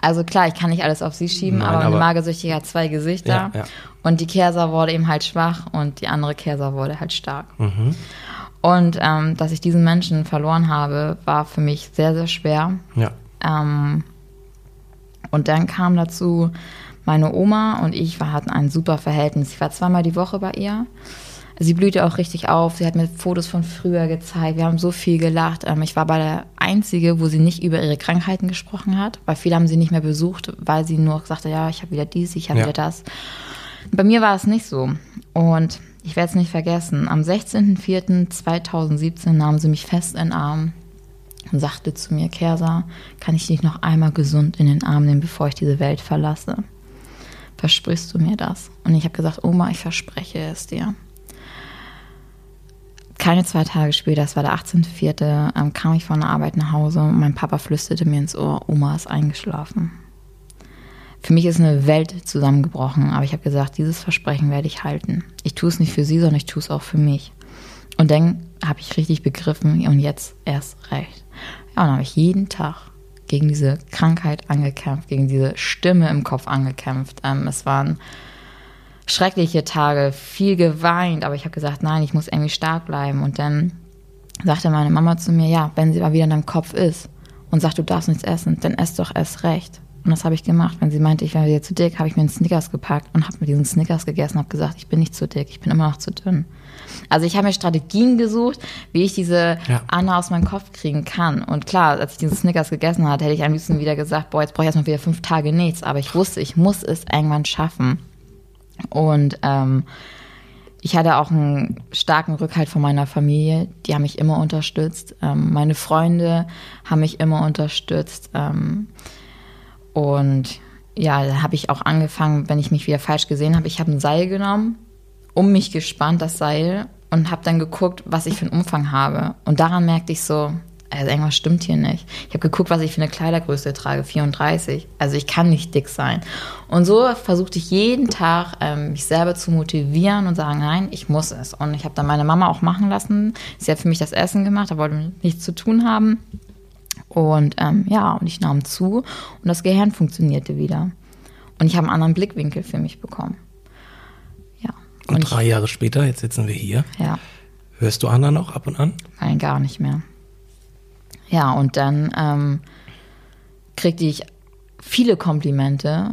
Also klar, ich kann nicht alles auf sie schieben, Nein, aber, aber eine Magersüchtige hat zwei Gesichter. Ja, ja. Und die Kerser wurde eben halt schwach und die andere Kerser wurde halt stark. Mhm. Und ähm, dass ich diesen Menschen verloren habe, war für mich sehr, sehr schwer. Ja. Ähm, und dann kam dazu, meine Oma und ich hatten ein super Verhältnis. Ich war zweimal die Woche bei ihr. Sie blühte auch richtig auf. Sie hat mir Fotos von früher gezeigt. Wir haben so viel gelacht. Ähm, ich war bei der Einzige, wo sie nicht über ihre Krankheiten gesprochen hat, weil viele haben sie nicht mehr besucht, weil sie nur sagte, ja, ich habe wieder dies, ich habe ja. wieder das. Bei mir war es nicht so. Und ich werde es nicht vergessen. Am 16.04.2017 nahm sie mich fest in den Arm und sagte zu mir, Kersa, kann ich dich noch einmal gesund in den Arm nehmen, bevor ich diese Welt verlasse? Versprichst du mir das? Und ich habe gesagt, Oma, ich verspreche es dir. Keine zwei Tage später, das war der 18.04., ähm, kam ich von der Arbeit nach Hause und mein Papa flüsterte mir ins Ohr, Oma ist eingeschlafen. Für mich ist eine Welt zusammengebrochen, aber ich habe gesagt, dieses Versprechen werde ich halten. Ich tue es nicht für sie, sondern ich tue es auch für mich. Und dann habe ich richtig begriffen und jetzt erst recht. Ja, und dann habe ich jeden Tag gegen diese Krankheit angekämpft, gegen diese Stimme im Kopf angekämpft. Ähm, es waren schreckliche Tage, viel geweint, aber ich habe gesagt, nein, ich muss irgendwie stark bleiben. Und dann sagte meine Mama zu mir, ja, wenn sie mal wieder in deinem Kopf ist und sagt, du darfst nichts essen, dann ess doch erst recht. Und das habe ich gemacht. Wenn sie meinte, ich wäre wieder zu dick, habe ich mir einen Snickers gepackt und habe mir diesen Snickers gegessen und habe gesagt, ich bin nicht zu dick, ich bin immer noch zu dünn. Also ich habe mir Strategien gesucht, wie ich diese ja. Anna aus meinem Kopf kriegen kann. Und klar, als ich diesen Snickers gegessen hatte, hätte ich am liebsten wieder gesagt, boah, jetzt brauche ich erstmal wieder fünf Tage nichts. Aber ich wusste, ich muss es irgendwann schaffen. Und ähm, ich hatte auch einen starken Rückhalt von meiner Familie. Die haben mich immer unterstützt. Ähm, meine Freunde haben mich immer unterstützt. Ähm, und ja, da habe ich auch angefangen, wenn ich mich wieder falsch gesehen habe. Ich habe ein Seil genommen, um mich gespannt, das Seil, und habe dann geguckt, was ich für einen Umfang habe. Und daran merkte ich so, also irgendwas stimmt hier nicht. Ich habe geguckt, was ich für eine Kleidergröße trage, 34. Also ich kann nicht dick sein. Und so versuchte ich jeden Tag, ähm, mich selber zu motivieren und sagen, nein, ich muss es. Und ich habe dann meine Mama auch machen lassen. Sie hat für mich das Essen gemacht, da wollte nichts zu tun haben. Und ähm, ja, und ich nahm zu und das Gehirn funktionierte wieder. Und ich habe einen anderen Blickwinkel für mich bekommen. Ja. Und, und drei ich, Jahre später, jetzt sitzen wir hier. Ja. Hörst du Anna noch ab und an? Nein, gar nicht mehr. Ja, und dann ähm, kriegte ich viele Komplimente,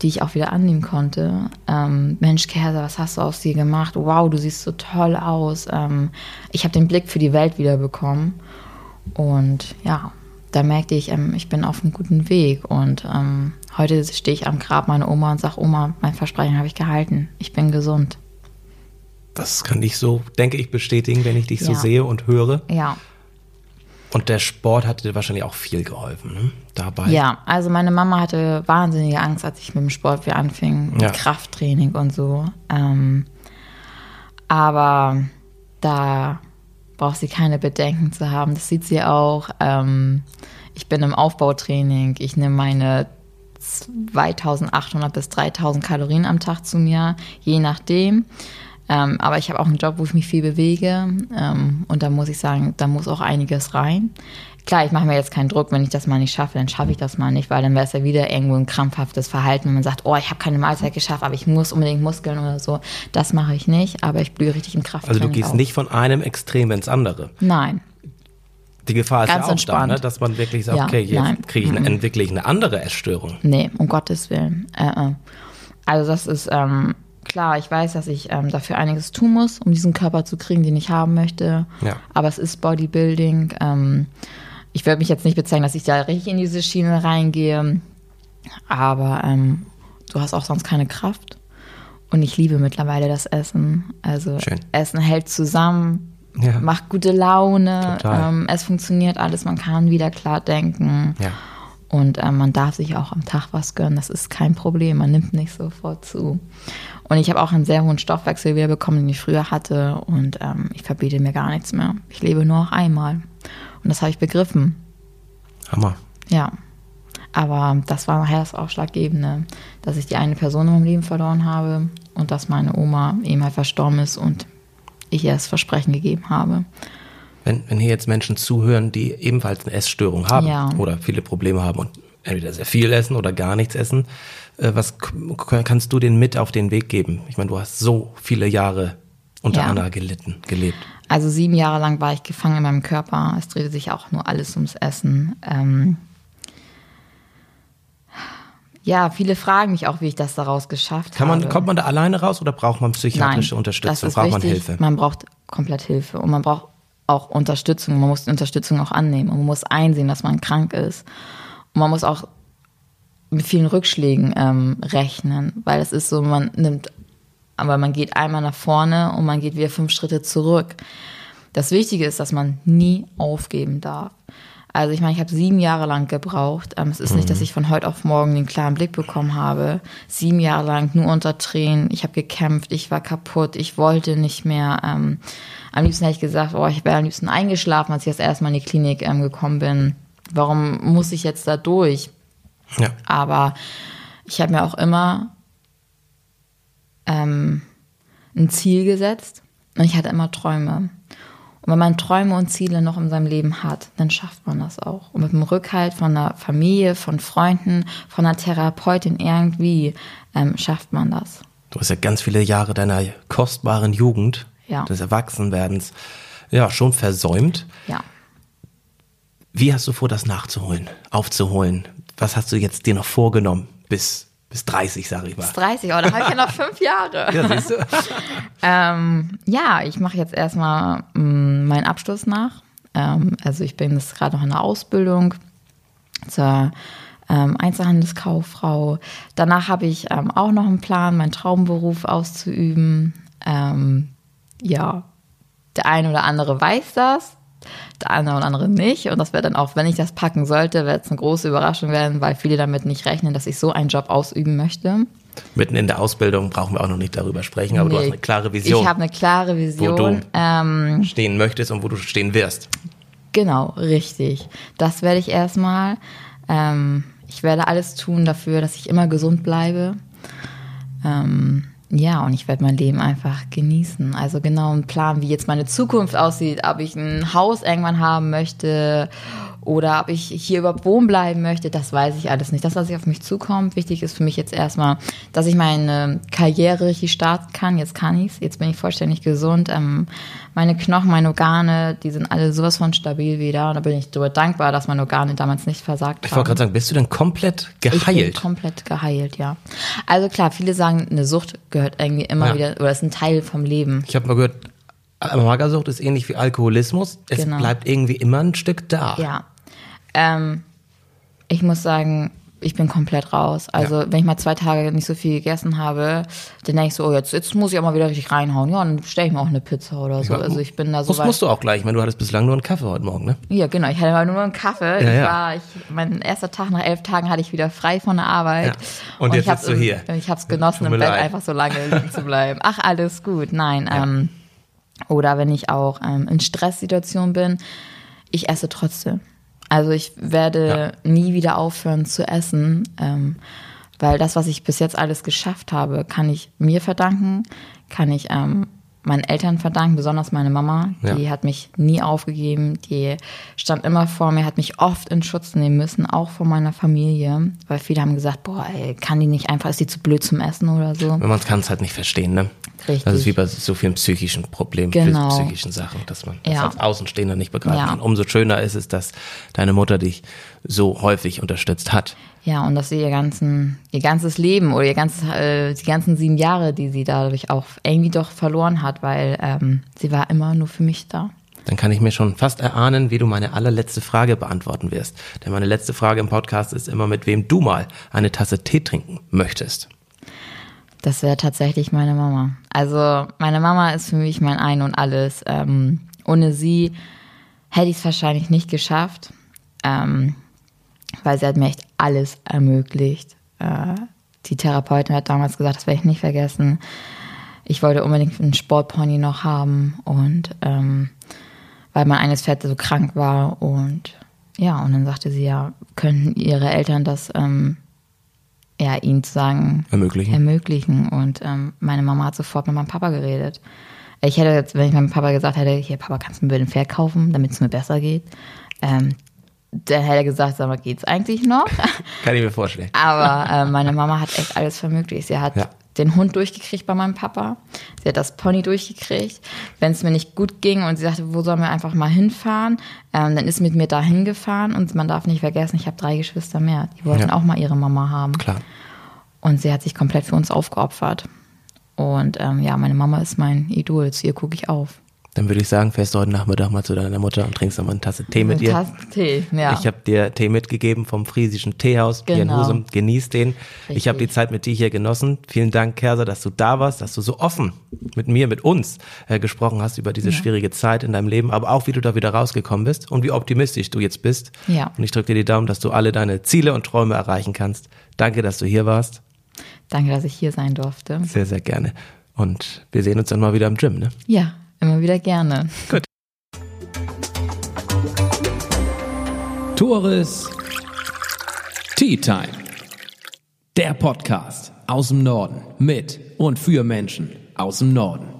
die ich auch wieder annehmen konnte. Ähm, Mensch, Kerser, was hast du aus dir gemacht? Wow, du siehst so toll aus. Ähm, ich habe den Blick für die Welt wieder bekommen. Und ja, da merkte ich, ähm, ich bin auf einem guten Weg. Und ähm, heute stehe ich am Grab meiner Oma und sage, Oma, mein Versprechen habe ich gehalten. Ich bin gesund. Das kann ich so, denke ich, bestätigen, wenn ich dich ja. so sehe und höre. Ja. Und der Sport hat dir wahrscheinlich auch viel geholfen, ne? Dabei. Ja, also meine Mama hatte wahnsinnige Angst, als ich mit dem Sport wieder anfing, mit ja. Krafttraining und so. Ähm, aber da braucht sie keine Bedenken zu haben. Das sieht sie auch. Ähm, ich bin im Aufbautraining. Ich nehme meine 2800 bis 3000 Kalorien am Tag zu mir, je nachdem. Ähm, aber ich habe auch einen Job, wo ich mich viel bewege. Ähm, und da muss ich sagen, da muss auch einiges rein. Klar, ich mache mir jetzt keinen Druck, wenn ich das mal nicht schaffe, dann schaffe ich das mal nicht, weil dann wäre es ja wieder irgendwo ein krampfhaftes Verhalten, wenn man sagt, oh, ich habe keine Mahlzeit geschafft, aber ich muss unbedingt Muskeln oder so. Das mache ich nicht, aber ich blühe richtig in Kraft. Also du gehst auf. nicht von einem Extrem ins andere. Nein. Die Gefahr ist Ganz ja auch entspannt. da, ne? dass man wirklich sagt, ja, okay, jetzt kriege ich eine, wirklich eine andere Essstörung. Nee, um Gottes Willen. Äh, äh. Also das ist ähm, klar, ich weiß, dass ich ähm, dafür einiges tun muss, um diesen Körper zu kriegen, den ich haben möchte. Ja. Aber es ist Bodybuilding. Ähm, ich würde mich jetzt nicht bezeichnen, dass ich da richtig in diese Schiene reingehe. Aber ähm, du hast auch sonst keine Kraft. Und ich liebe mittlerweile das Essen. Also Schön. Essen hält zusammen, ja. macht gute Laune. Ähm, es funktioniert alles, man kann wieder klar denken. Ja. Und ähm, man darf sich auch am Tag was gönnen. Das ist kein Problem. Man nimmt nicht sofort zu. Und ich habe auch einen sehr hohen Stoffwechsel wieder bekommen, den ich früher hatte. Und ähm, ich verbiete mir gar nichts mehr. Ich lebe nur noch einmal. Und das habe ich begriffen. Hammer. Ja. Aber das war nachher das Ausschlaggebende, dass ich die eine Person in meinem Leben verloren habe und dass meine Oma eben halt verstorben ist und ich ihr das Versprechen gegeben habe. Wenn, wenn hier jetzt Menschen zuhören, die ebenfalls eine Essstörung haben ja. oder viele Probleme haben und entweder sehr viel essen oder gar nichts essen, äh, was kannst du denen mit auf den Weg geben? Ich meine, du hast so viele Jahre unter ja. Anna gelitten, gelebt. Also sieben Jahre lang war ich gefangen in meinem Körper. Es drehte sich auch nur alles ums Essen. Ähm ja, viele fragen mich auch, wie ich das daraus geschafft Kann man, habe. Kommt man da alleine raus oder braucht man psychiatrische Nein, Unterstützung? Braucht richtig. man Hilfe? Man braucht komplett Hilfe und man braucht auch Unterstützung. Man muss die Unterstützung auch annehmen man muss einsehen, dass man krank ist. Und man muss auch mit vielen Rückschlägen ähm, rechnen, weil es ist so, man nimmt aber man geht einmal nach vorne und man geht wieder fünf Schritte zurück. Das Wichtige ist, dass man nie aufgeben darf. Also ich meine, ich habe sieben Jahre lang gebraucht. Ähm, es ist mhm. nicht, dass mhm. ich von heute auf morgen den klaren Blick bekommen habe. Sieben Jahre lang nur unter Tränen. Ich habe gekämpft, ich war kaputt, ich wollte nicht mehr. Ähm, am liebsten hätte ich gesagt, oh, ich wäre am liebsten eingeschlafen, als ich das erste Mal in die Klinik ähm, gekommen bin. Warum muss ich jetzt da durch? Ja. Aber ich habe mir auch immer ähm, ein Ziel gesetzt und ich hatte immer Träume. Und wenn man Träume und Ziele noch in seinem Leben hat, dann schafft man das auch. Und mit dem Rückhalt von einer Familie, von Freunden, von einer Therapeutin irgendwie ähm, schafft man das. Du hast ja ganz viele Jahre deiner kostbaren Jugend, ja. des Erwachsenwerdens, ja, schon versäumt. Ja. Wie hast du vor, das nachzuholen, aufzuholen? Was hast du jetzt dir noch vorgenommen bis bis 30, sage ich mal. Bis 30, aber da habe ich ja noch fünf Jahre. Ja, siehst du? ähm, ja, ich mache jetzt erstmal mm, meinen Abschluss nach. Ähm, also ich bin jetzt gerade noch in der Ausbildung zur ähm, Einzelhandelskauffrau. Danach habe ich ähm, auch noch einen Plan, meinen Traumberuf auszuüben. Ähm, ja, der eine oder andere weiß das der eine oder andere nicht. Und das wird dann auch, wenn ich das packen sollte, wird es eine große Überraschung werden, weil viele damit nicht rechnen, dass ich so einen Job ausüben möchte. Mitten in der Ausbildung brauchen wir auch noch nicht darüber sprechen, aber nee, du hast eine klare Vision. Ich habe eine klare Vision. Wo du ähm, stehen möchtest und wo du stehen wirst. Genau, richtig. Das werde ich erstmal. Ähm, ich werde alles tun dafür, dass ich immer gesund bleibe. Ähm, ja, und ich werde mein Leben einfach genießen. Also genau einen Plan, wie jetzt meine Zukunft aussieht, ob ich ein Haus irgendwann haben möchte oder ob ich hier überhaupt wohnen bleiben möchte, das weiß ich alles nicht. Das, was auf mich zukommt, wichtig ist für mich jetzt erstmal, dass ich meine Karriere richtig starten kann. Jetzt kann ich's. Jetzt bin ich vollständig gesund. Ähm, meine Knochen, meine Organe, die sind alle sowas von stabil wieder. Und da bin ich darüber dankbar, dass meine Organe damals nicht versagt haben. Ich wollte gerade sagen, bist du denn komplett geheilt? Ich bin komplett geheilt, ja. Also klar, viele sagen, eine Sucht gehört irgendwie immer ja. wieder, oder ist ein Teil vom Leben. Ich habe mal gehört, Magersucht ist ähnlich wie Alkoholismus. Es genau. bleibt irgendwie immer ein Stück da. Ja. Ähm, ich muss sagen, ich bin komplett raus. Also, ja. wenn ich mal zwei Tage nicht so viel gegessen habe, dann denke ich so, oh, jetzt, jetzt muss ich auch mal wieder richtig reinhauen. Ja, dann stelle ich mir auch eine Pizza oder so. Ja, also, ich bin da so. Das musst du auch gleich. Ich meine, du hattest bislang nur einen Kaffee heute Morgen, ne? Ja, genau. Ich hatte mal nur einen Kaffee. Ja, ich war, ich, mein erster Tag nach elf Tagen hatte ich wieder frei von der Arbeit. Und, und jetzt bist du hier. Ich habe es genossen, im Bett leid. einfach so lange liegen zu bleiben. Ach, alles gut. Nein. Ähm, oder wenn ich auch ähm, in Stresssituationen bin, ich esse trotzdem. Also ich werde nie wieder aufhören zu essen, ähm, weil das, was ich bis jetzt alles geschafft habe, kann ich mir verdanken, kann ich ähm, meinen Eltern verdanken, besonders meine Mama. Die Ja. hat mich nie aufgegeben, die stand immer vor mir, hat mich oft in Schutz nehmen müssen, auch vor meiner Familie, weil viele haben gesagt, boah, ey, kann die nicht einfach, ist die zu blöd zum Essen oder so. Man kann es halt nicht verstehen, ne? Richtig. Das ist wie bei so vielen psychischen Problemen, Genau. psychischen Sachen, dass man das Ja. als Außenstehender nicht begreifen Ja. kann. Umso schöner ist es, dass deine Mutter dich so häufig unterstützt hat. Ja, und dass sie ihr ganzen, ihr ganzes Leben oder ihr ganzes, äh, die ganzen sieben Jahre, die sie dadurch auch irgendwie doch verloren hat, weil ähm, sie war immer nur für mich da. Dann kann ich mir schon fast erahnen, wie du meine allerletzte Frage beantworten wirst. Denn meine letzte Frage im Podcast ist immer, mit wem du mal eine Tasse Tee trinken möchtest. Das wäre tatsächlich meine Mama. Also meine Mama ist für mich mein Ein und Alles. Ähm, ohne sie hätte ich es wahrscheinlich nicht geschafft, ähm, weil sie hat mir echt alles ermöglicht. Äh, die Therapeutin hat damals gesagt, das werde ich nicht vergessen. Ich wollte unbedingt einen Sportpony noch haben und ähm, weil mein eines Pferd so krank war und ja, und dann sagte sie ja, könnten ihre Eltern das ähm, ja, ihnen zu sagen, Ermöglichen. ermöglichen. Und ähm, meine Mama hat sofort mit meinem Papa geredet. Ich hätte jetzt, wenn ich meinem Papa gesagt hätte, hier, Papa, kannst du mir bitte ein Pferd kaufen, damit es mir besser geht? Ähm, der hätte gesagt, sag mal, geht's eigentlich noch? Kann ich mir vorstellen. Aber äh, meine Mama hat echt alles vermöglicht. Sie hat Ja. den Hund durchgekriegt bei meinem Papa. Sie hat das Pony durchgekriegt. Wenn es mir nicht gut ging und sie sagte, wo sollen wir einfach mal hinfahren, ähm, dann ist sie mit mir da hingefahren. Und man darf nicht vergessen, ich habe drei Geschwister mehr. Die wollten Ja. auch mal ihre Mama haben. Klar. Und sie hat sich komplett für uns aufgeopfert. Und ähm, ja, meine Mama ist mein Idol. Zu ihr gucke ich auf. Dann würde ich sagen, fährst du heute Nachmittag mal zu deiner Mutter und trinkst noch mal eine Tasse Tee mit ihr. Tasse Tee, ja. Ich habe dir Tee mitgegeben vom friesischen Teehaus hier in Genau. Husum. Genieß den. Ich habe die Richtig. Zeit mit dir hier genossen. Vielen Dank, Kerser, dass du da warst, dass du so offen mit mir, mit uns äh, gesprochen hast über diese schwierige Zeit in deinem Leben, aber auch wie du da wieder rausgekommen bist und wie optimistisch du jetzt bist. Ja. Und ich drücke dir die Daumen, dass du alle deine Ziele und Träume erreichen kannst. Danke, dass du hier warst. Danke, dass ich hier sein durfte. Sehr, sehr gerne. Und wir sehen uns dann mal wieder im Gym, ne? Ja, immer wieder gerne. Tores Tea Time. Der Podcast aus dem Norden mit und für Menschen aus dem Norden.